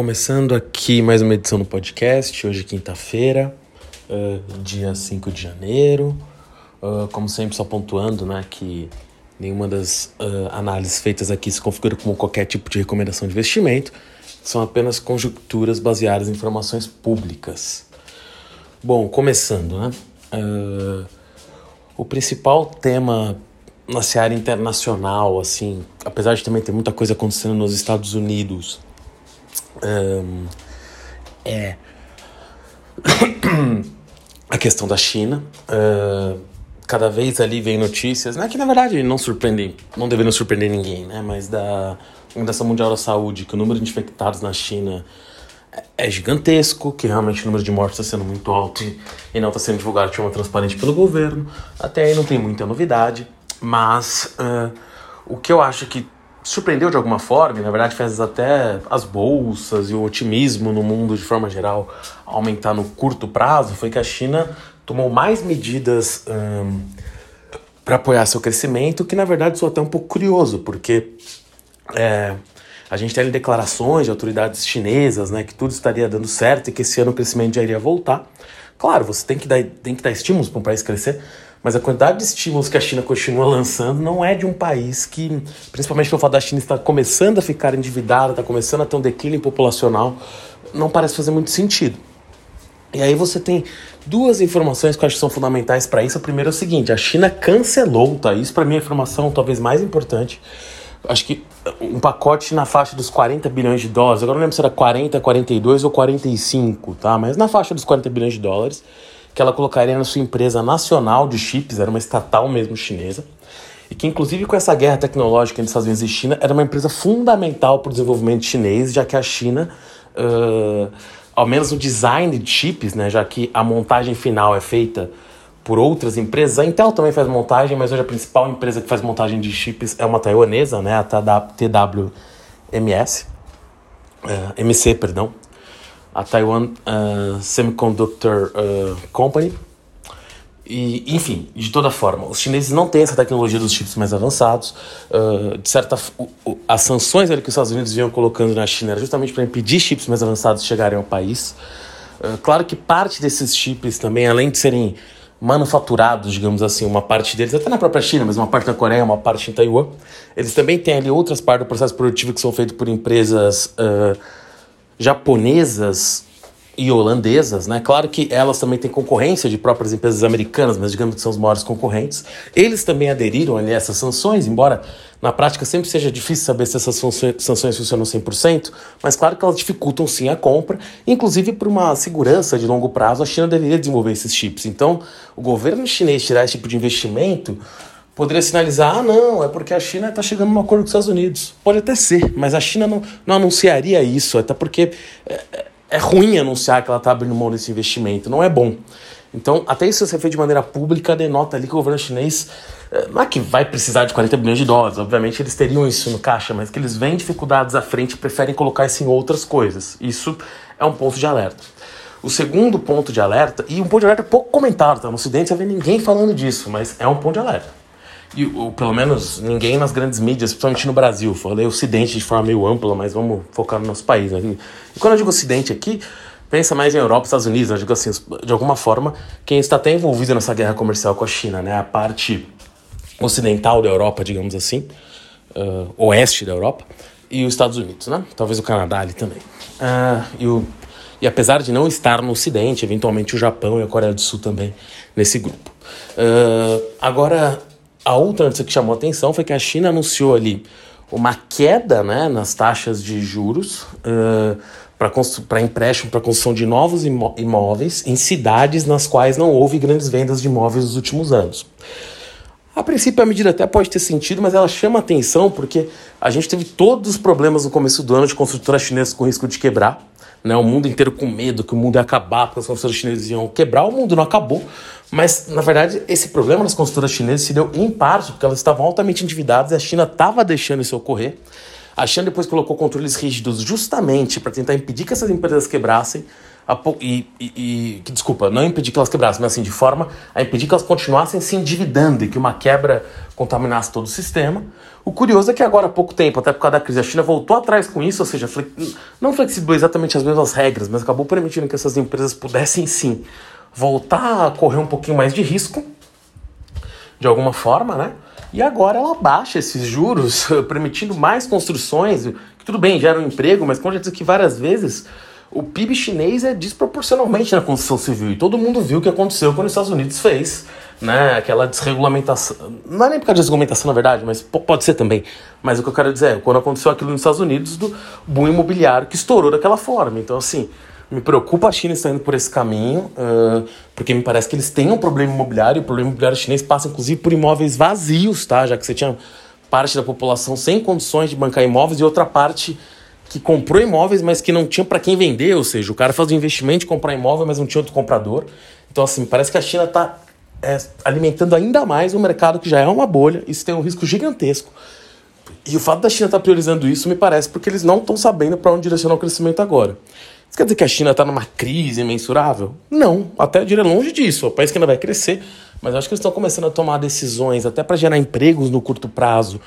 começando aqui mais uma edição do podcast, hoje quinta-feira, uh, dia 5 de janeiro. Uh, como sempre, só pontuando né, que nenhuma das uh, análises feitas aqui se configura como qualquer tipo de recomendação de investimento, são apenas conjecturas baseadas em informações públicas. Bom, começando, né? o principal tema na seara internacional, assim, apesar de também ter muita coisa acontecendo nos Estados Unidos, um, é a questão da China. Uh, cada vez ali vem notícias, né, que na verdade não surpreendem, não deveriam surpreender ninguém, né, mas da Organização Mundial da Saúde, que o número de infectados na China é gigantesco, que realmente o número de mortes está sendo muito alto e não está sendo divulgado de forma transparente pelo governo. Até aí não tem muita novidade, mas uh, o que eu acho que surpreendeu de alguma forma, e na verdade fez até as bolsas e o otimismo no mundo de forma geral aumentar no curto prazo, foi que a China tomou mais medidas um, para apoiar seu crescimento, que na verdade sou até um pouco curioso, porque é, a gente tem declarações de autoridades chinesas, né, que tudo estaria dando certo e que esse ano o crescimento já iria voltar. Claro, você tem que dar, tem que dar estímulos para um país crescer, mas a quantidade de estímulos que a China continua lançando não é de um país que, principalmente pelo fato da China estar começando a ficar endividada, está começando a ter um declínio populacional, não parece fazer muito sentido. E aí você tem duas informações que eu acho que são fundamentais para isso. A primeira é o seguinte: a China cancelou, tá? Isso para mim é a informação talvez mais importante. Acho que um pacote na faixa dos 40 bilhões de dólares. Agora não lembro se era 40, 42 ou 45, tá? Mas na faixa dos 40 bilhões de dólares que ela colocaria na sua empresa nacional de chips, era uma estatal mesmo chinesa, e que inclusive com essa guerra tecnológica entre Estados Unidos e China, era uma empresa fundamental para o desenvolvimento chinês, já que a China, uh, ao menos no design de chips, né, já que a montagem final é feita por outras empresas, a Intel também faz montagem, mas hoje a principal empresa que faz montagem de chips é uma taiwanesa, né, a TWMS, uh, MC, perdão, a Taiwan uh, Semiconductor uh, Company. E, enfim, de toda forma, os chineses não têm essa tecnologia dos chips mais avançados. Uh, de certa as sanções que os Estados Unidos vinham colocando na China era justamente para impedir chips mais avançados chegarem ao país. claro que parte desses chips também, além de serem manufaturados, digamos assim, uma parte deles, até na própria China, mas uma parte na Coreia, uma parte em Taiwan, eles também têm ali outras partes do processo produtivo que são feitas por empresas japonesas e holandesas, né? Claro que elas também têm concorrência de próprias empresas americanas, mas digamos que são os maiores concorrentes. Eles também aderiram a essas sanções, embora na prática sempre seja difícil saber se essas sanções funcionam 100%, mas claro que elas dificultam sim a compra, inclusive por uma segurança de longo prazo, a China deveria desenvolver esses chips. Então, o governo chinês tirar esse tipo de investimento poderia sinalizar: ah, não, é porque a China está chegando num acordo com os Estados Unidos. Pode até ser, mas a China não, não anunciaria isso, até porque é, é, é ruim anunciar que ela está abrindo mão desse investimento, não é bom. Então, até isso ser feito de maneira pública denota ali que o governo chinês é, não é que vai precisar de 40 bilhões de dólares, obviamente eles teriam isso no caixa, mas que eles veem dificuldades à frente e preferem colocar isso em outras coisas. Isso é um ponto de alerta. O segundo ponto de alerta, e um ponto de alerta pouco comentado, tá? No Ocidente você vê ninguém falando disso, mas é um ponto de alerta e ou, pelo menos ninguém nas grandes mídias, principalmente no Brasil. Falei Ocidente de forma meio ampla, mas vamos focar no nosso país. Né? E quando eu digo Ocidente aqui, pensa mais em Europa, Estados Unidos. Né? Eu digo assim, de alguma forma, quem está até envolvido nessa guerra comercial com a China, né? A parte ocidental da Europa, digamos assim, uh, oeste da Europa, e os Estados Unidos, né? Talvez o Canadá ali também. Uh, e, o, e apesar de não estar no Ocidente, eventualmente o Japão e a Coreia do Sul também nesse grupo. Uh, agora, a outra notícia que chamou atenção foi que a China anunciou ali uma queda né, nas taxas de juros uh, para empréstimo para construção de novos imó imóveis em cidades nas quais não houve grandes vendas de imóveis nos últimos anos. A princípio a medida até pode ter sentido, mas ela chama atenção porque a gente teve todos os problemas no começo do ano de construtoras chinesas com risco de quebrar né, o mundo inteiro com medo que o mundo ia acabar, porque as construtoras chinesas iam quebrar, o mundo não acabou. Mas, na verdade, esse problema nas construtoras chinesas se deu em parte porque elas estavam altamente endividadas e a China estava deixando isso ocorrer. A China depois colocou controles rígidos justamente para tentar impedir que essas empresas quebrassem. e, e, e, que desculpa, não impedir que elas quebrassem, mas assim, de forma a impedir que elas continuassem se endividando e que uma quebra contaminasse todo o sistema. O curioso é que agora há pouco tempo, até por causa da crise, a China voltou atrás com isso, ou seja, não flexibilizou exatamente as mesmas regras, mas acabou permitindo que essas empresas pudessem sim voltar a correr um pouquinho mais de risco, de alguma forma, né? E agora ela baixa esses juros, permitindo mais construções, que tudo bem, gera um emprego, mas como já disse aqui várias vezes, o PIB chinês é desproporcionalmente na construção civil. E todo mundo viu o que aconteceu quando os Estados Unidos fez né, aquela desregulamentação. Não é nem por causa de desregulamentação, na verdade, mas pode ser também. Mas o que eu quero dizer é, quando aconteceu aquilo nos Estados Unidos, do boom imobiliário que estourou daquela forma. Então, assim, me preocupa a China estar indo por esse caminho, uh, porque me parece que eles têm um problema imobiliário, o problema imobiliário chinês passa, inclusive, por imóveis vazios, tá? Já que você tinha parte da população sem condições de bancar imóveis e outra parte que comprou imóveis, mas que não tinha para quem vender, ou seja, o cara faz o investimento de comprar imóvel, mas não tinha outro comprador. Então, assim, parece que a China está é, alimentando ainda mais um mercado que já é uma bolha, isso tem um risco gigantesco. E o fato da China estar tá priorizando isso me parece porque eles não estão sabendo para onde direcionar o crescimento agora. Isso quer dizer que a China está numa crise imensurável? Não, até eu diria longe disso. É um país que ainda vai crescer, mas acho que eles estão começando a tomar decisões até para gerar empregos no curto prazo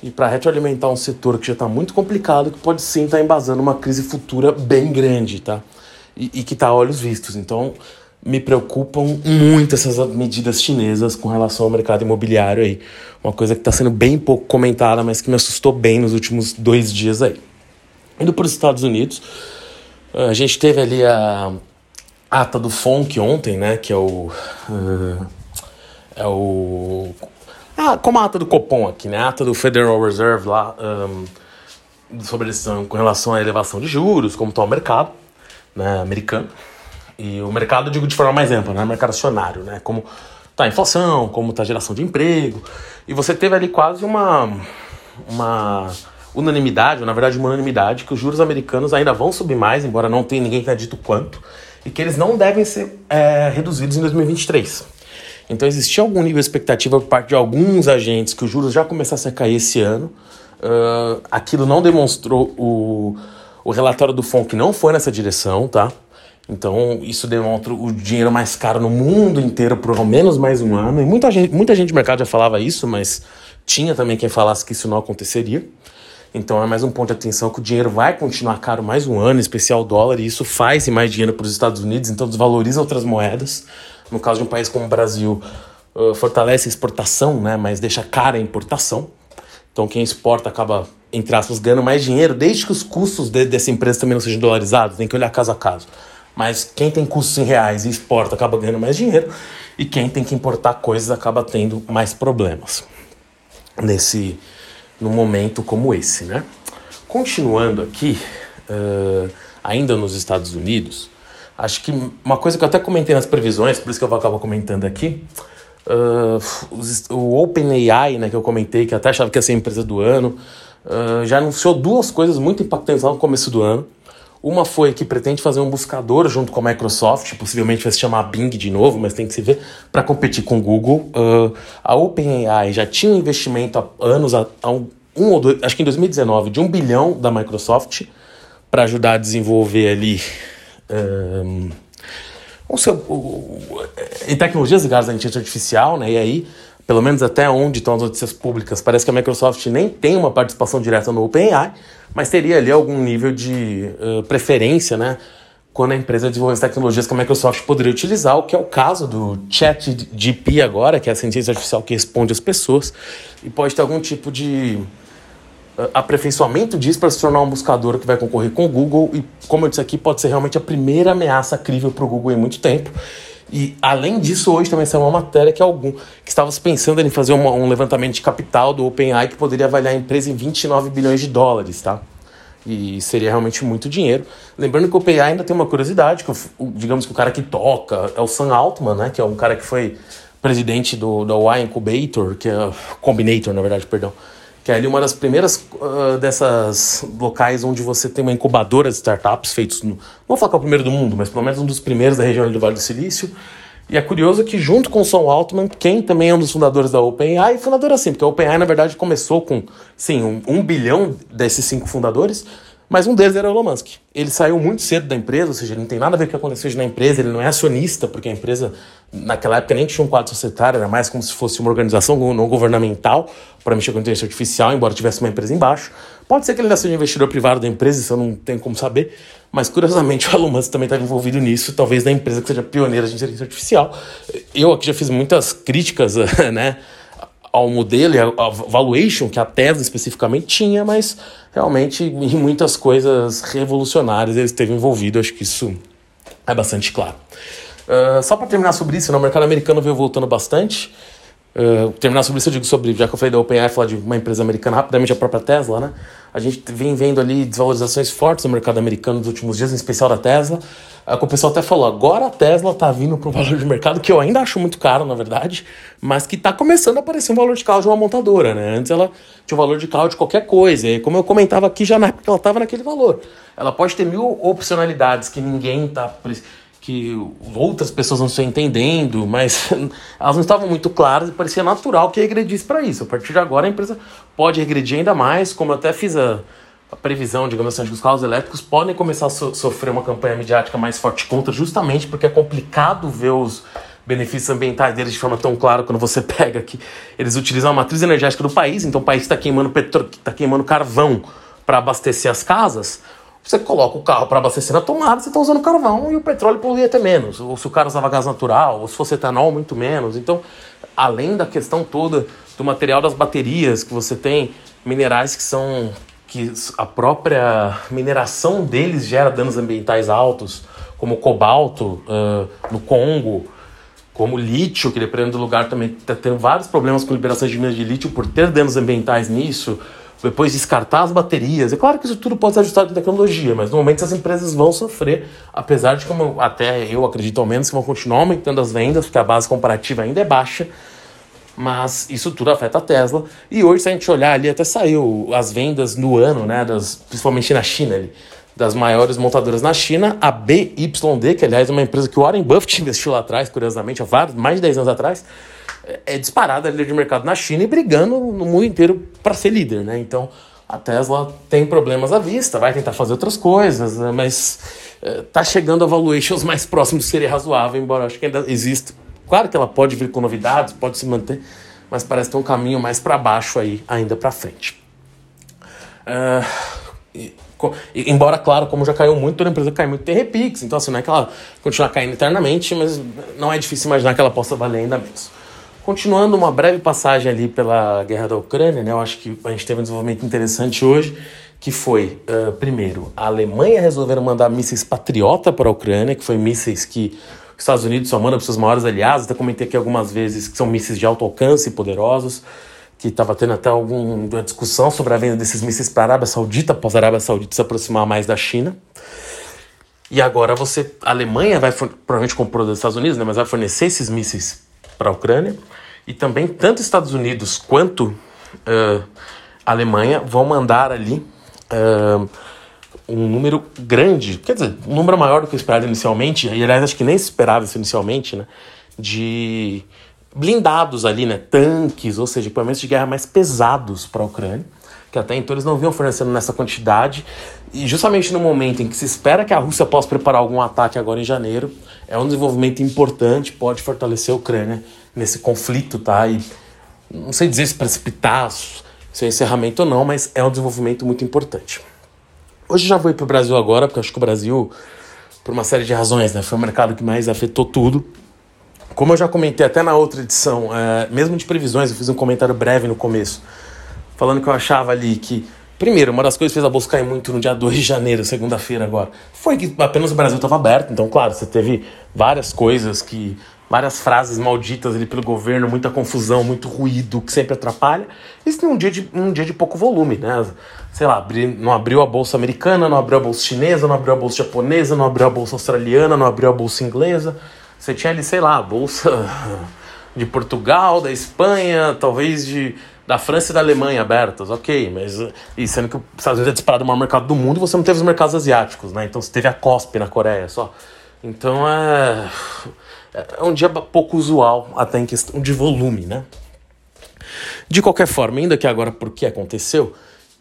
e para retroalimentar um setor que já está muito complicado, que pode sim estar tá embasando uma crise futura bem grande, tá? E, e que está a olhos vistos. Então, me preocupam muito essas medidas chinesas com relação ao mercado imobiliário aí. Uma coisa que está sendo bem pouco comentada, mas que me assustou bem nos últimos dois dias aí. Indo para os Estados Unidos, a gente teve ali a ata do FONC ontem, né? Que é o. Uh, é o ah, como a ata do Copom aqui, né? A ata do Federal Reserve lá um, sobre a decisão com relação à elevação de juros, como está o mercado né, americano. E o mercado, digo de forma mais ampla, né? Mercado acionário, né? Como está a inflação, como está a geração de emprego. E você teve ali quase uma, uma unanimidade, ou na verdade uma unanimidade, que os juros americanos ainda vão subir mais, embora não tenha ninguém que tenha dito quanto, e que eles não devem ser é, reduzidos em 2023. Então existia algum nível de expectativa por parte de alguns agentes que os juros já começassem a cair esse ano. Uh, aquilo não demonstrou o, o relatório do FONC não foi nessa direção, tá? Então isso demonstra o dinheiro mais caro no mundo inteiro por ao menos mais um ano. E muita gente, muita gente do mercado já falava isso, mas tinha também quem falasse que isso não aconteceria. Então é mais um ponto de atenção que o dinheiro vai continuar caro mais um ano, em especial o dólar, e isso faz mais dinheiro para os Estados Unidos, então desvaloriza outras moedas no caso de um país como o Brasil, uh, fortalece a exportação, né, mas deixa cara a importação. Então quem exporta acaba, entre aspas, ganhando mais dinheiro, desde que os custos de, dessa empresa também não sejam dolarizados, tem que olhar caso a caso. Mas quem tem custos em reais e exporta acaba ganhando mais dinheiro, e quem tem que importar coisas acaba tendo mais problemas nesse num momento como esse, né? Continuando aqui, uh, ainda nos Estados Unidos, Acho que uma coisa que eu até comentei nas previsões, por isso que eu acabo comentando aqui, uh, o OpenAI, né, que eu comentei, que até achava que ia ser a empresa do ano, uh, já anunciou duas coisas muito impactantes lá no começo do ano. Uma foi que pretende fazer um buscador junto com a Microsoft, possivelmente vai se chamar Bing de novo, mas tem que se ver, para competir com o Google. Uh, a OpenAI já tinha um investimento há anos, há um, um ou dois, acho que em 2019, de um bilhão da Microsoft para ajudar a desenvolver ali um, em tecnologias ligadas à inteligência artificial, né? E aí, pelo menos até onde estão as notícias públicas, parece que a Microsoft nem tem uma participação direta no OpenAI, mas teria ali algum nível de uh, preferência, né? Quando a empresa desenvolve as tecnologias que a Microsoft poderia utilizar, o que é o caso do ChatGPT agora, que é a ciência artificial que responde às pessoas, e pode ter algum tipo de aperfeiçoamento disso para se tornar um buscador que vai concorrer com o Google e, como eu disse aqui, pode ser realmente a primeira ameaça crível para o Google em muito tempo. E além disso, hoje também saiu uma matéria que algum que estava pensando em fazer uma, um levantamento de capital do OpenAI que poderia avaliar a empresa em 29 bilhões de dólares, tá? E seria realmente muito dinheiro. Lembrando que o OpenAI ainda tem uma curiosidade, que o, digamos que o cara que toca é o Sam Altman, né? Que é um cara que foi presidente do, da Y Incubator, que é Combinator, na verdade, perdão que é ali uma das primeiras uh, dessas locais onde você tem uma incubadora de startups feitos no, não vou falar que é o primeiro do mundo, mas pelo menos um dos primeiros da região do Vale do Silício. E é curioso que junto com o Sam Altman, quem também é um dos fundadores da OpenAI, fundador assim, porque a OpenAI na verdade começou com, sim, um, um bilhão desses cinco fundadores, Mas um deles era o Elon Musk. Ele saiu muito cedo da empresa, ou seja, ele não tem nada a ver com o que aconteceu na empresa, ele não é acionista, porque a empresa, naquela época, nem tinha um quadro societário, era mais como se fosse uma organização não governamental para mexer com inteligência artificial, embora tivesse uma empresa embaixo. Pode ser que ele seja investidor privado da empresa, isso eu não tenho como saber, mas curiosamente o Elon Musk também estava envolvido nisso, talvez da empresa que seja pioneira de inteligência artificial. Eu aqui já fiz muitas críticas, né? Ao modelo e a valuation que a Tesla especificamente tinha, mas realmente em muitas coisas revolucionárias ele esteve envolvido. Acho que isso é bastante claro. Uh, só para terminar sobre isso, né, o mercado americano veio voltando bastante. Uh, terminar sobre isso, eu digo sobre, já que eu falei da OpenAI, falar de uma empresa americana, rapidamente a própria Tesla, né? A gente vem vendo ali desvalorizações fortes no mercado americano nos últimos dias, em especial da Tesla. Uh, o pessoal até falou, agora a Tesla tá vindo para um valor de mercado que eu ainda acho muito caro, na verdade, mas que tá começando a aparecer um valor de carro de uma montadora, né? Antes ela tinha um valor de carro de qualquer coisa, e como eu comentava aqui, já na época ela tava naquele valor. Ela pode ter mil opcionalidades que ninguém tá que outras pessoas não estão entendendo, mas elas não estavam muito claras e parecia natural que regredisse para isso. A partir de agora a empresa pode regredir ainda mais, como eu até fiz a, a previsão, digamos assim, que os carros elétricos podem começar a so sofrer uma campanha midiática mais forte contra, justamente porque é complicado ver os benefícios ambientais deles de forma tão clara quando você pega que eles utilizam a matriz energética do país, então o país está queimando petróleo, está queimando carvão para abastecer as casas, você coloca o carro para abastecer na tomada, você está usando carvão e o petróleo polui até menos. Ou se o cara usava gás natural, ou se fosse etanol, muito menos. Então, além da questão toda do material das baterias, que você tem minerais que são. que a própria mineração deles gera danos ambientais altos, como cobalto uh, no Congo, como lítio, que dependendo do lugar também está tendo vários problemas com liberação de minas de lítio por ter danos ambientais nisso depois descartar as baterias. É claro que isso tudo pode ser ajustado com tecnologia, mas no momento essas empresas vão sofrer, apesar de como até eu acredito ao menos que vão continuar aumentando as vendas, porque a base comparativa ainda é baixa. Mas isso tudo afeta a Tesla. E hoje, se a gente olhar ali, até saiu as vendas no ano, né? Das, principalmente na China ali, das maiores montadoras na China, a BYD, que aliás é uma empresa que o Warren Buffett investiu lá atrás, curiosamente, há vários, mais de 10 anos atrás é disparada líder de mercado na China e brigando no mundo inteiro para ser líder, né? Então a Tesla tem problemas à vista, vai tentar fazer outras coisas, né? mas é, tá chegando a valuations mais próximos de ser razoável, embora acho que ainda exista. Claro que ela pode vir com novidades, pode se manter, mas parece ter um caminho mais para baixo aí ainda para frente. Uh, e, e, embora, claro, como já caiu muito, toda empresa cai muito, tem repix, então assim, não é que ela continue caindo eternamente, mas não é difícil imaginar que ela possa valer ainda menos. Continuando uma breve passagem ali pela guerra da Ucrânia, né, eu acho que a gente teve um desenvolvimento interessante hoje, que foi, uh, primeiro, a Alemanha resolveram mandar mísseis Patriota para a Ucrânia, que foi mísseis que os Estados Unidos só manda para seus maiores aliados, até comentei aqui algumas vezes que são mísseis de alto alcance e poderosos, que estava tendo até alguma discussão sobre a venda desses mísseis para a Arábia Saudita, após a Arábia Saudita se aproximar mais da China. E agora você, a Alemanha vai, provavelmente comprou dos Estados Unidos, né, mas vai fornecer esses mísseis para a Ucrânia. E também tanto Estados Unidos quanto uh, Alemanha vão mandar ali uh, um número grande, quer dizer, um número maior do que esperado inicialmente, e aliás acho que nem se esperava isso inicialmente, né, de blindados ali, né, tanques, ou seja, equipamentos de guerra mais pesados para a Ucrânia, que até então eles não vinham fornecendo nessa quantidade, e justamente no momento em que se espera que a Rússia possa preparar algum ataque agora em janeiro, é um desenvolvimento importante, pode fortalecer a Ucrânia nesse conflito, tá? E não sei dizer se precipitar se é encerramento ou não, mas é um desenvolvimento muito importante. Hoje já vou ir para o Brasil agora, porque acho que o Brasil, por uma série de razões, né, foi o mercado que mais afetou tudo. Como eu já comentei até na outra edição, é, mesmo de previsões, eu fiz um comentário breve no começo, falando que eu achava ali que, primeiro, uma das coisas que fez a bolsa cair muito no dia 2 de janeiro, segunda-feira agora, foi que apenas o Brasil estava aberto. Então, claro, você teve várias coisas que várias frases malditas ali pelo governo, muita confusão, muito ruído que sempre atrapalha. Isso em um dia de, um dia de pouco volume, né? Sei lá, abri, não abriu a bolsa americana, não abriu a bolsa chinesa, não abriu a bolsa japonesa, não abriu a bolsa australiana, não abriu a bolsa inglesa. Você tinha ali, sei lá, a bolsa de Portugal, da Espanha, talvez de da França e da Alemanha abertas, ok, mas e sendo que os Estados Unidos é disparado o maior mercado do mundo, você não teve os mercados asiáticos, né? Então você teve a COSP na Coreia só. Então é é um dia pouco usual, até em questão de volume, né? De qualquer forma, ainda que agora porque aconteceu,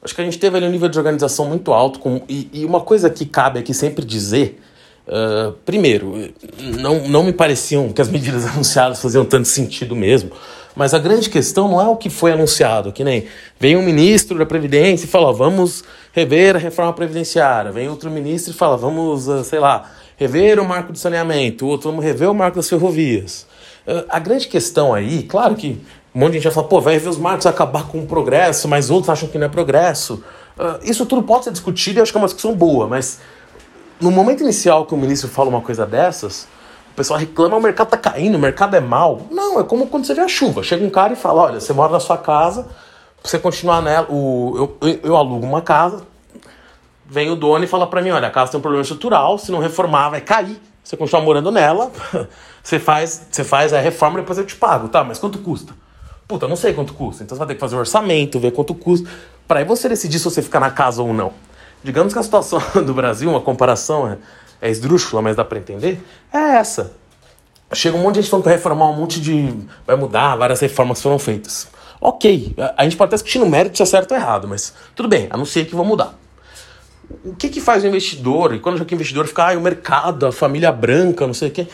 Acho que a gente teve ali um nível de organização muito alto. Com, e, e uma coisa que cabe aqui sempre dizer. Uh, primeiro, não, não me pareciam que as medidas anunciadas faziam tanto sentido mesmo. Mas a grande questão não é o que foi anunciado, que nem vem um ministro da Previdência e fala, vamos rever a reforma previdenciária. Vem outro ministro e fala, vamos, uh, sei lá, rever o marco do saneamento. O outro, vamos rever o marco das ferrovias. Uh, a grande questão aí, claro que um monte de gente vai falar, pô, vai rever os marcos, acabar com o progresso, mas outros acham que não é progresso. Uh, isso tudo pode ser discutido e acho que é uma discussão boa, mas no momento inicial que o ministro fala uma coisa dessas, pessoal reclama, o mercado tá caindo, o mercado é mal. Não, é como quando você vê a chuva. Chega um cara e fala, olha, você mora na sua casa, você continuar nela, o, eu, eu, eu alugo uma casa, vem o dono e fala para mim, olha, a casa tem um problema estrutural, se não reformar vai cair. Você continuar morando nela, você faz, você faz a reforma e depois eu te pago, tá? Mas quanto custa? Puta, não sei quanto custa. Então você vai ter que fazer um orçamento, ver quanto custa, para aí você decidir se você ficar na casa ou não. Digamos que a situação do Brasil, uma comparação é é esdrúxula, mas dá para entender, é essa. Chega um monte de gente falando que vai reformar um monte de. vai mudar, várias reformas foram feitas. Ok, a gente pode até discutir no mérito se é certo ou errado, mas tudo bem, anunciei que vão mudar. O que que faz o investidor? E quando o investidor fica, ah, o mercado, a família branca, não sei o quê.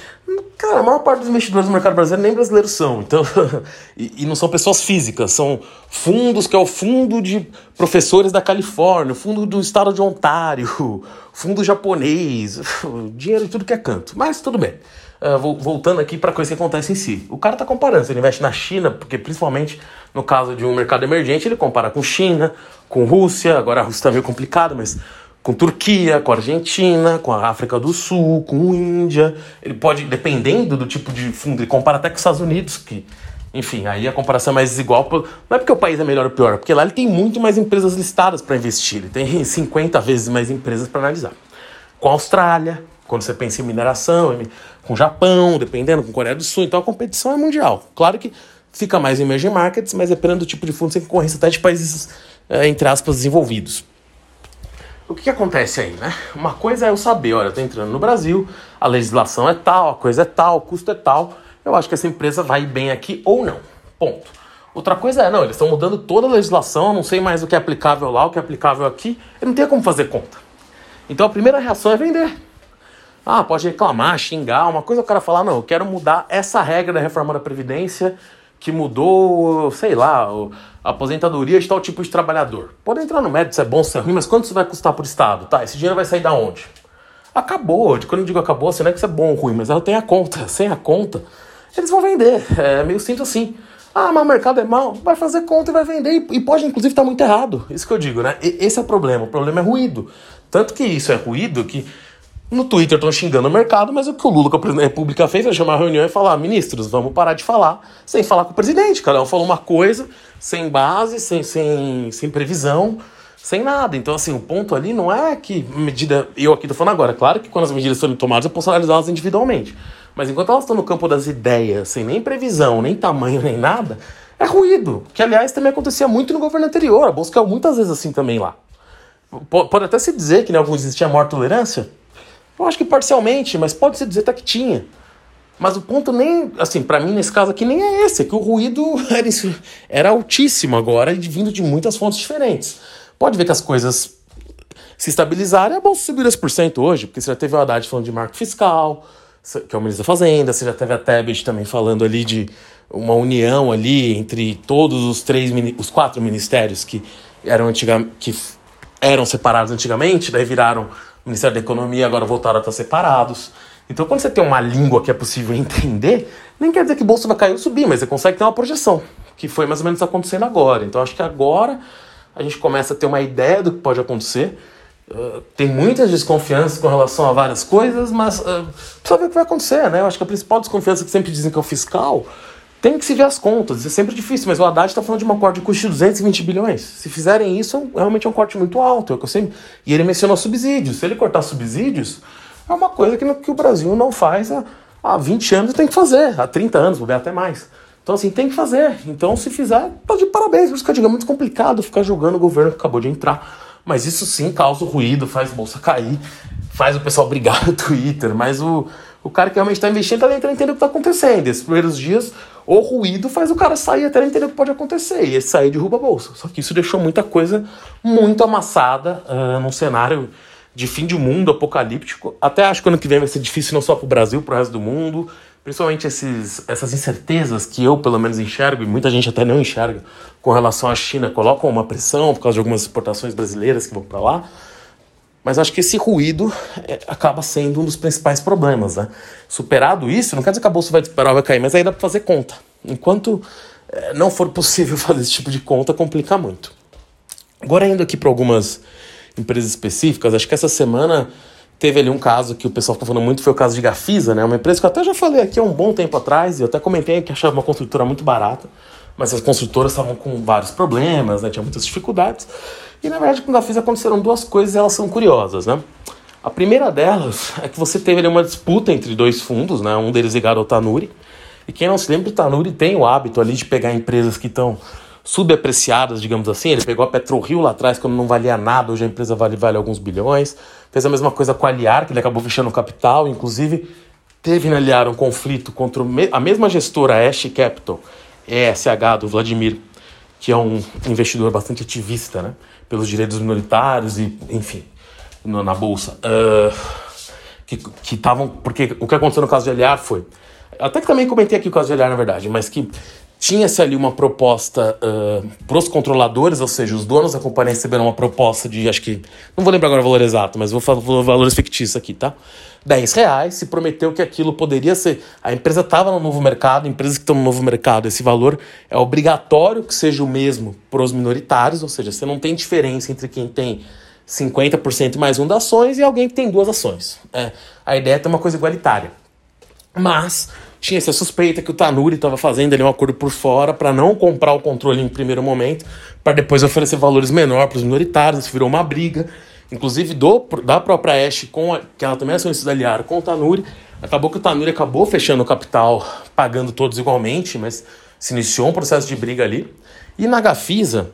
Cara, a maior parte dos investidores do mercado brasileiro nem brasileiros são. Então, e, e, não são pessoas físicas, são fundos que é o fundo de professores da Califórnia, fundo do estado de Ontário, fundo japonês, dinheiro de tudo que é canto. Mas tudo bem. Uh, voltando aqui para a coisa que acontece em si. O cara está comparando, se ele investe na China, porque principalmente no caso de um mercado emergente, ele compara com China, com Rússia, agora a Rússia está meio complicada, mas com Turquia, com Argentina, com a África do Sul, com Índia. Ele pode, dependendo do tipo de fundo, ele compara até com os Estados Unidos, que, enfim, aí a comparação é mais desigual. Não é porque o país é melhor ou pior, é porque lá ele tem muito mais empresas listadas para investir. Ele tem 50 vezes mais empresas para analisar. Com a Austrália, quando você pensa em mineração, com o Japão, dependendo, com a Coreia do Sul. Então a competição é mundial. Claro que fica mais em emerging markets, mas dependendo do tipo de fundo, sem concorrência até de países, é, entre aspas, desenvolvidos. O que, que, acontece aí, né? Uma coisa é eu saber, olha, eu tô entrando no Brasil, a legislação é tal, a coisa é tal, o custo é tal, eu acho que essa empresa vai bem aqui ou não. Ponto. Outra coisa é, não, eles estão mudando toda a legislação, eu não sei mais o que é aplicável lá, o que é aplicável aqui, eu não tenho como fazer conta. Então a primeira reação é vender. Ah, pode reclamar, xingar, uma coisa o cara falar, não, eu quero mudar essa regra da reforma da Previdência que mudou, sei lá, a aposentadoria de tal tipo de trabalhador. Pode entrar no mérito se é bom, se é ruim, mas quanto isso vai custar para o Estado? Tá, esse dinheiro vai sair da onde? Acabou. Quando eu digo acabou, assim, não é que isso é bom ou ruim, mas ela tem a conta. Sem a conta, eles vão vender. É meio simples assim. Ah, mas o mercado é mal, vai fazer conta e vai vender. E pode, inclusive, estar tá muito errado. Isso que eu digo, né? E, esse é o problema. O problema é ruído. Tanto que isso é ruído que no Twitter estão xingando o mercado, mas o que o Lula, que é da República, fez foi chamar a reunião e falar: ministros, vamos parar de falar sem falar com o presidente. Cada um falou uma coisa, sem base, sem, sem, sem previsão, sem nada. Então, assim, o ponto ali não é que medida. Eu aqui tô falando agora, claro que quando as medidas forem tomadas, eu posso analisá-las individualmente. Mas enquanto elas estão no campo das ideias, sem nem previsão, nem tamanho, nem nada, é ruído. Que, aliás, também acontecia muito no governo anterior. A Bolsa caiu muitas vezes assim também lá. Pode até se dizer que em né, alguns existia maior tolerância, eu acho que parcialmente, mas pode-se dizer até que tinha. Mas o ponto nem, assim, para mim nesse caso aqui nem é esse, é que o ruído era, era altíssimo agora e vindo de muitas fontes diferentes. Pode ver que as coisas se estabilizaram a bolsa subiu 10% hoje, porque você já teve o Haddad falando de marco fiscal, que é o ministro da Fazenda, você já teve a Tebet também falando ali de uma união ali entre todos os três, os quatro ministérios que eram, antiga, que eram separados antigamente, daí viraram Ministério da Economia agora voltaram a estar separados. Então, quando você tem uma língua que é possível entender, nem quer dizer que o bolso vai cair ou subir, mas você consegue ter uma projeção, que foi mais ou menos acontecendo agora. Então, acho que agora a gente começa a ter uma ideia do que pode acontecer. Uh, tem muitas desconfianças com relação a várias coisas, mas uh, precisa ver o que vai acontecer, né? Eu acho que a principal desconfiança que sempre dizem que é o fiscal tem que se ver as contas, é sempre difícil, mas o Haddad está falando de uma corte custo de 220 bilhões. Se fizerem isso, realmente é um corte muito alto. É que eu sempre... E ele mencionou subsídios. Se ele cortar subsídios, é uma coisa que, que o Brasil não faz há, há 20 anos e tem que fazer, há 30 anos, vou ver até mais. Então, assim, tem que fazer. Então, se fizer, tá de parabéns. Por isso que eu digo, é muito complicado ficar julgando o governo que acabou de entrar. Mas isso sim causa ruído, faz bolsa cair, faz o pessoal brigar no Twitter. Mas o, o cara que realmente está investindo está tentando entender o que está acontecendo. Esses primeiros dias, o ruído faz o cara sair até entender o que pode acontecer. E esse sair derruba a bolsa. Só que isso deixou muita coisa muito amassada uh, num cenário de fim de mundo apocalíptico. Até acho que ano que vem vai ser difícil não só para o Brasil, para o resto do mundo. Principalmente esses, essas incertezas que eu, pelo menos, enxergo, e muita gente até não enxerga, com relação à China, colocam uma pressão por causa de algumas exportações brasileiras que vão para lá. Mas acho que esse ruído é, acaba sendo um dos principais problemas. Né? Superado isso, não quer dizer que a bolsa vai disparar vai cair, mas aí dá para fazer conta. Enquanto é, não for possível fazer esse tipo de conta, complica muito. Agora, indo aqui para algumas empresas específicas, acho que essa semana teve ali um caso que o pessoal ficou falando muito, foi o caso de Gafisa, né? Uma empresa que eu até já falei aqui há um bom tempo atrás, e eu até comentei que achava uma construtora muito barata, mas as construtoras estavam com vários problemas, né? Tinha muitas dificuldades. E na verdade, com Gafisa aconteceram duas coisas elas são curiosas, né? A primeira delas é que você teve ali uma disputa entre dois fundos, né? Um deles ligado ao Tanuri. E quem não se lembra, o Tanuri tem o hábito ali de pegar empresas que estão subapreciadas, digamos assim. Ele pegou a PetroRio lá atrás, quando não valia nada, hoje a empresa vale, vale alguns bilhões. Fez a mesma coisa com a Liar, que ele acabou fechando o capital. Inclusive, teve na Liar um conflito contra a mesma gestora, Ash Capital, ESH, do Vladimir, que é um investidor bastante ativista, né? Pelos direitos minoritários e, enfim, na bolsa. Uh, que estavam. Porque o que aconteceu no caso de Aliar foi. Até que também comentei aqui o caso de Aliar, na verdade, mas que tinha-se ali uma proposta uh, para os controladores, ou seja, os donos da companhia receberam uma proposta de, acho que, não vou lembrar agora o valor exato, mas vou falar valores fictícios aqui, tá? 10 reais, se prometeu que aquilo poderia ser. A empresa estava no novo mercado, empresas que estão no novo mercado, esse valor é obrigatório que seja o mesmo para os minoritários, ou seja, você não tem diferença entre quem tem 50% mais um das ações e alguém que tem duas ações. É, a ideia é ter uma coisa igualitária. Mas tinha essa suspeita que o Tanuri estava fazendo ali um acordo por fora para não comprar o controle em primeiro momento, para depois oferecer valores menores para os minoritários. Isso virou uma briga, inclusive do, da própria Ash, com a, que ela também é acionista da Liara, com o Tanuri. Acabou que o Tanuri acabou fechando o capital, pagando todos igualmente, mas se iniciou um processo de briga ali. E na Gafisa,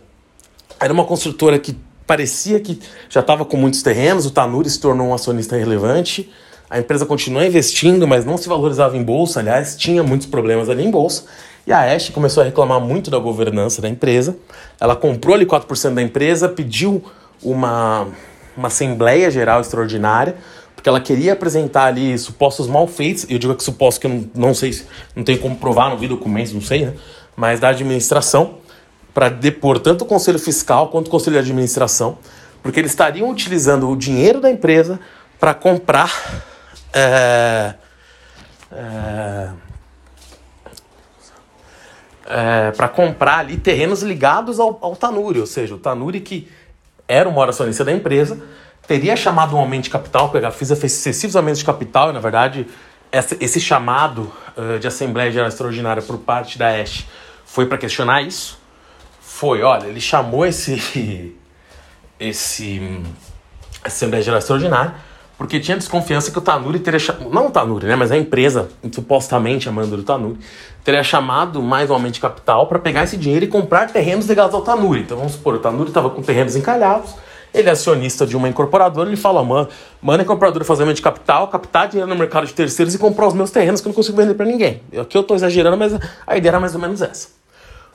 era uma construtora que parecia que já estava com muitos terrenos, o Tanuri se tornou um acionista relevante a empresa continuou investindo, mas não se valorizava em bolsa. Aliás, tinha muitos problemas ali em bolsa. E a Ash começou a reclamar muito da governança da empresa. Ela comprou ali 4% da empresa, pediu uma, uma assembleia geral extraordinária, porque ela queria apresentar ali supostos mal feitos. Eu digo que supostos que eu não, não sei, não tenho como provar, não vi documentos, não sei, né? Mas da administração, para depor tanto o conselho fiscal quanto o conselho de administração, porque eles estariam utilizando o dinheiro da empresa para comprar é, é, é, para comprar ali terrenos ligados ao, ao Tanuri, ou seja, o Tanuri que era uma acionista da empresa, teria chamado um aumento de capital, porque a FISA fez excessivos aumentos de capital, e na verdade essa, esse chamado uh, de Assembleia Geral Extraordinária por parte da Ash foi para questionar isso. Foi, olha, ele chamou esse, esse Assembleia Geral Extraordinária porque tinha desconfiança que o Tanuri teria chamado. Não o Tanuri, né? Mas a empresa, supostamente a mando do Tanuri, teria chamado mais um aumento de capital para pegar esse dinheiro e comprar terrenos ligados ao Tanuri. Então vamos supor, o Tanuri estava com terrenos encalhados, ele é acionista de uma incorporadora, ele fala, mano, manda a incorporadora fazer aumento de capital, captar dinheiro no mercado de terceiros e comprar os meus terrenos que eu não consigo vender para ninguém. Aqui eu estou exagerando, mas a ideia era mais ou menos essa.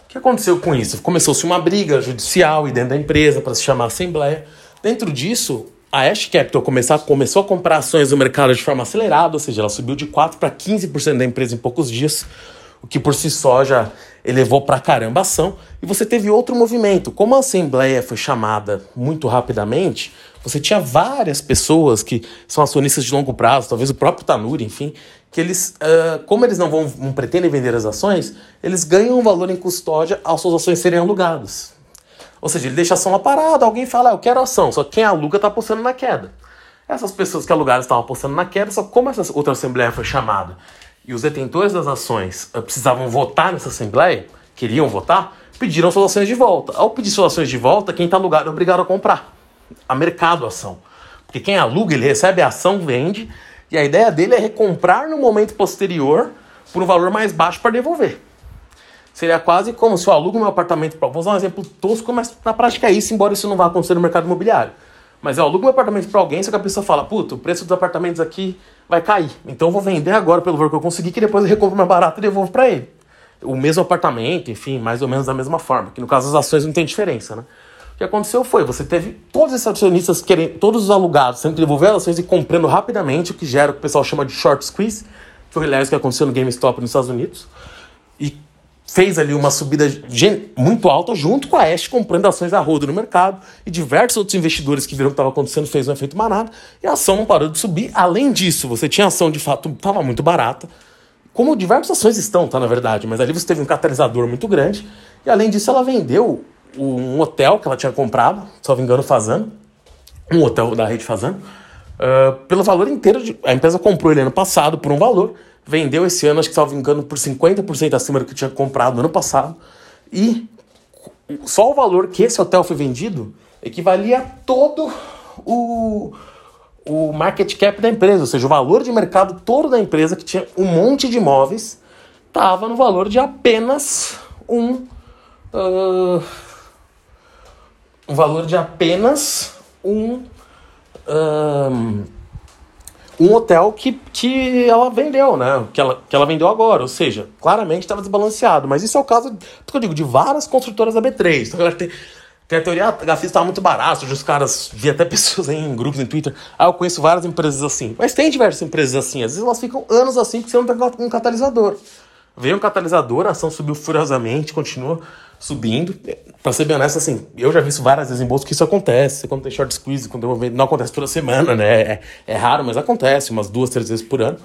O que aconteceu com isso? Começou-se uma briga judicial e dentro da empresa para se chamar assembleia. Dentro disso, a Ash Capital começar, começou a comprar ações no mercado de forma acelerada, ou seja, ela subiu de 4% para 15% da empresa em poucos dias, o que por si só já elevou para caramba a ação. E você teve outro movimento. Como a Assembleia foi chamada muito rapidamente, você tinha várias pessoas que são acionistas de longo prazo, talvez o próprio Tanuri, enfim, que eles, uh, como eles não vão não pretendem vender as ações, eles ganham um valor em custódia ao suas ações serem alugadas. Ou seja, ele deixa a ação lá parada, alguém fala, ah, eu quero a ação, só que quem aluga está apostando na queda. Essas pessoas que alugaram estavam apostando na queda, só que como essa outra assembleia foi chamada e os detentores das ações uh, precisavam votar nessa assembleia, queriam votar, pediram suas ações de volta. Ao pedir suas ações de volta, quem está alugado é obrigado a comprar. A mercado ação. Porque quem aluga, ele recebe a ação, vende, e a ideia dele é recomprar no momento posterior por um valor mais baixo para devolver. Seria quase como se eu alugo meu apartamento para. Vou usar um exemplo tosco, mas na prática é isso, embora isso não vá acontecer no mercado imobiliário. Mas eu alugo meu apartamento para alguém, só que a pessoa fala, puta, o preço dos apartamentos aqui vai cair. Então eu vou vender agora pelo valor que eu consegui, que depois eu recompro mais barato e devolvo para ele. o mesmo apartamento, enfim, mais ou menos da mesma forma. Que no caso as ações não tem diferença, né? O que aconteceu foi, você teve todos esses acionistas querendo, todos os alugados tendo que devolver as ações e comprando rapidamente, o que gera o que o pessoal chama de short squeeze, foi aliás o que aconteceu no GameStop nos Estados Unidos. E fez ali uma subida muito alta junto com a Ash comprando ações a rodo no mercado e diversos outros investidores que viram o que estava acontecendo fez um efeito manada e a ação não parou de subir. Além disso, você tinha ação de fato estava muito barata, como diversas ações estão, tá na verdade, mas ali você teve um catalisador muito grande e além disso ela vendeu um hotel que ela tinha comprado, se não me engano, Fazano, um hotel da rede Fazano, uh, pelo valor inteiro. De, a empresa comprou ele ano passado por um valor, vendeu esse ano, acho que, me engano, por 50% acima do que tinha comprado no ano passado, e só o valor que esse hotel foi vendido equivalia a todo o, o market cap da empresa, ou seja, o valor de mercado todo da empresa, que tinha um monte de imóveis, estava no valor de apenas um. Uh, um valor de apenas um, um, um hotel que, que ela vendeu, né? Que ela, que ela vendeu agora. Ou seja, claramente estava desbalanceado. Mas isso é o caso, porque eu digo, de várias construtoras da B3. Então, tem, tem a teoria, a Gafisa estava muito barato, os caras, vi até pessoas em grupos em Twitter, ah, eu conheço várias empresas assim. Mas tem diversas empresas assim, às vezes elas ficam anos assim porque você não tem um catalisador. Veio um catalisador, a ação subiu furiosamente, continua subindo. Pra ser bem honesto, assim, eu já vi isso várias vezes em bolsa que isso acontece. Quando tem short squeeze, quando eu não acontece toda semana, né? É, é, raro, mas acontece umas duas, três vezes por ano.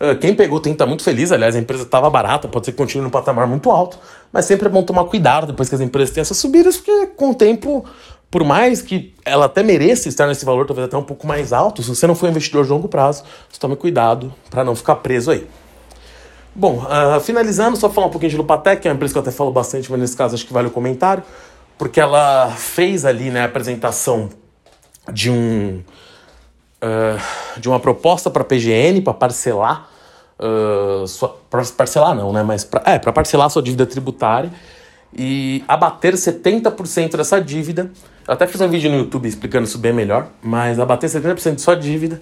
Uh, quem pegou tem que estar tá muito feliz, aliás, a empresa estava barata, pode ser que continue num patamar muito alto, mas sempre é bom tomar cuidado depois que as empresas têm essas subidas, porque com o tempo, por mais que ela até mereça estar nesse valor, talvez até um pouco mais alto, se você não for investidor de longo prazo, tome cuidado para não ficar preso aí. Bom, uh, finalizando, só falar um pouquinho de Lupatec, que é uma empresa que eu até falo bastante, mas nesse caso acho que vale o comentário, porque ela fez ali né, a apresentação de um uh, de uma proposta para a PGN para parcelar uh, sua, parcelar não, né, mas pra, é para parcelar sua dívida tributária e abater 70% dessa dívida. Eu até fiz um vídeo no YouTube explicando isso bem melhor, mas abater 70% de sua dívida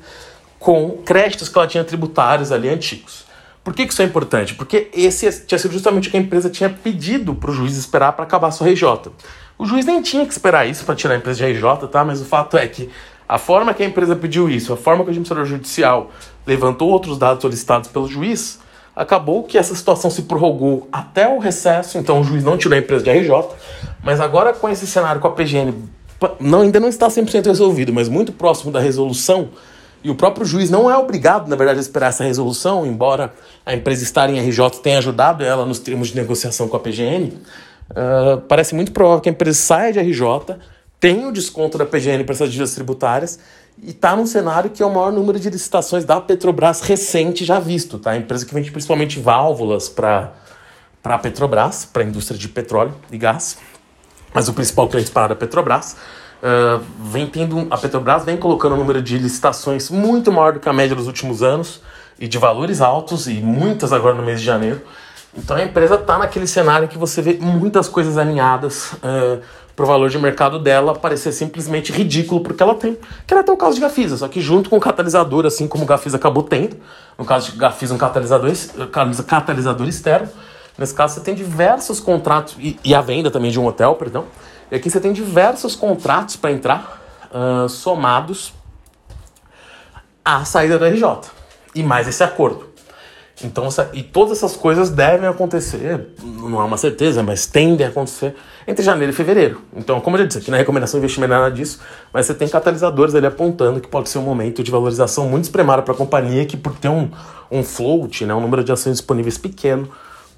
com créditos que ela tinha tributários ali antigos. Por que, que isso é importante? Porque esse tinha sido justamente o que a empresa tinha pedido para o juiz esperar para acabar a sua RJ. O juiz nem tinha que esperar isso para tirar a empresa de RJ, tá? Mas o fato é que a forma que a empresa pediu isso, a forma que o administrador judicial levantou outros dados solicitados pelo juiz, acabou que essa situação se prorrogou até o recesso, então o juiz não tirou a empresa de RJ, mas agora com esse cenário com a PGN não, ainda não está 100% resolvido, mas muito próximo da resolução, e o próprio juiz não é obrigado, na verdade, a esperar essa resolução, embora a empresa estar em RJ tenha ajudado ela nos termos de negociação com a PGN. Uh, ah, parece muito provável que a empresa saia de RJ, tenha o desconto da PGN para essas dívidas tributárias e está num cenário que é o maior número de licitações da Petrobras recente já visto. Tá? A empresa que vende principalmente válvulas para a Petrobras, para a indústria de petróleo e gás. Mas o principal cliente para a Petrobras. Uh, vem tendo a Petrobras vem colocando um número de licitações muito maior do que a média dos últimos anos e de valores altos e muitas agora no mês de janeiro. Então a empresa está naquele cenário que você vê muitas coisas alinhadas uh, para o valor de mercado dela parecer simplesmente ridículo porque ela tem. Que era até o caso de Gafisa, só que junto com o catalisador, assim como o Gafisa acabou tendo, no caso de Gafisa um catalisador, catalisador externo, nesse caso você tem diversos contratos e, e a venda também de um hotel, perdão. E aqui você tem diversos contratos para entrar uh, somados à saída da RJ. E mais esse acordo. Então, e todas essas coisas devem acontecer, não há uma certeza, mas tendem a acontecer entre janeiro e fevereiro. Então, como eu já disse, aqui na recomendação de investimento nada disso, mas você tem catalisadores ali apontando que pode ser um momento de valorização muito espremado para a companhia, que por ter um, um float, né, um número de ações disponíveis pequeno,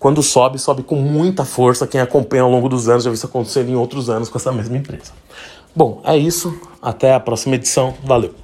quando sobe, sobe com muita força. Quem acompanha ao longo dos anos já viu isso acontecer em outros anos com essa mesma empresa. Bom, é isso. Até a próxima edição. Valeu!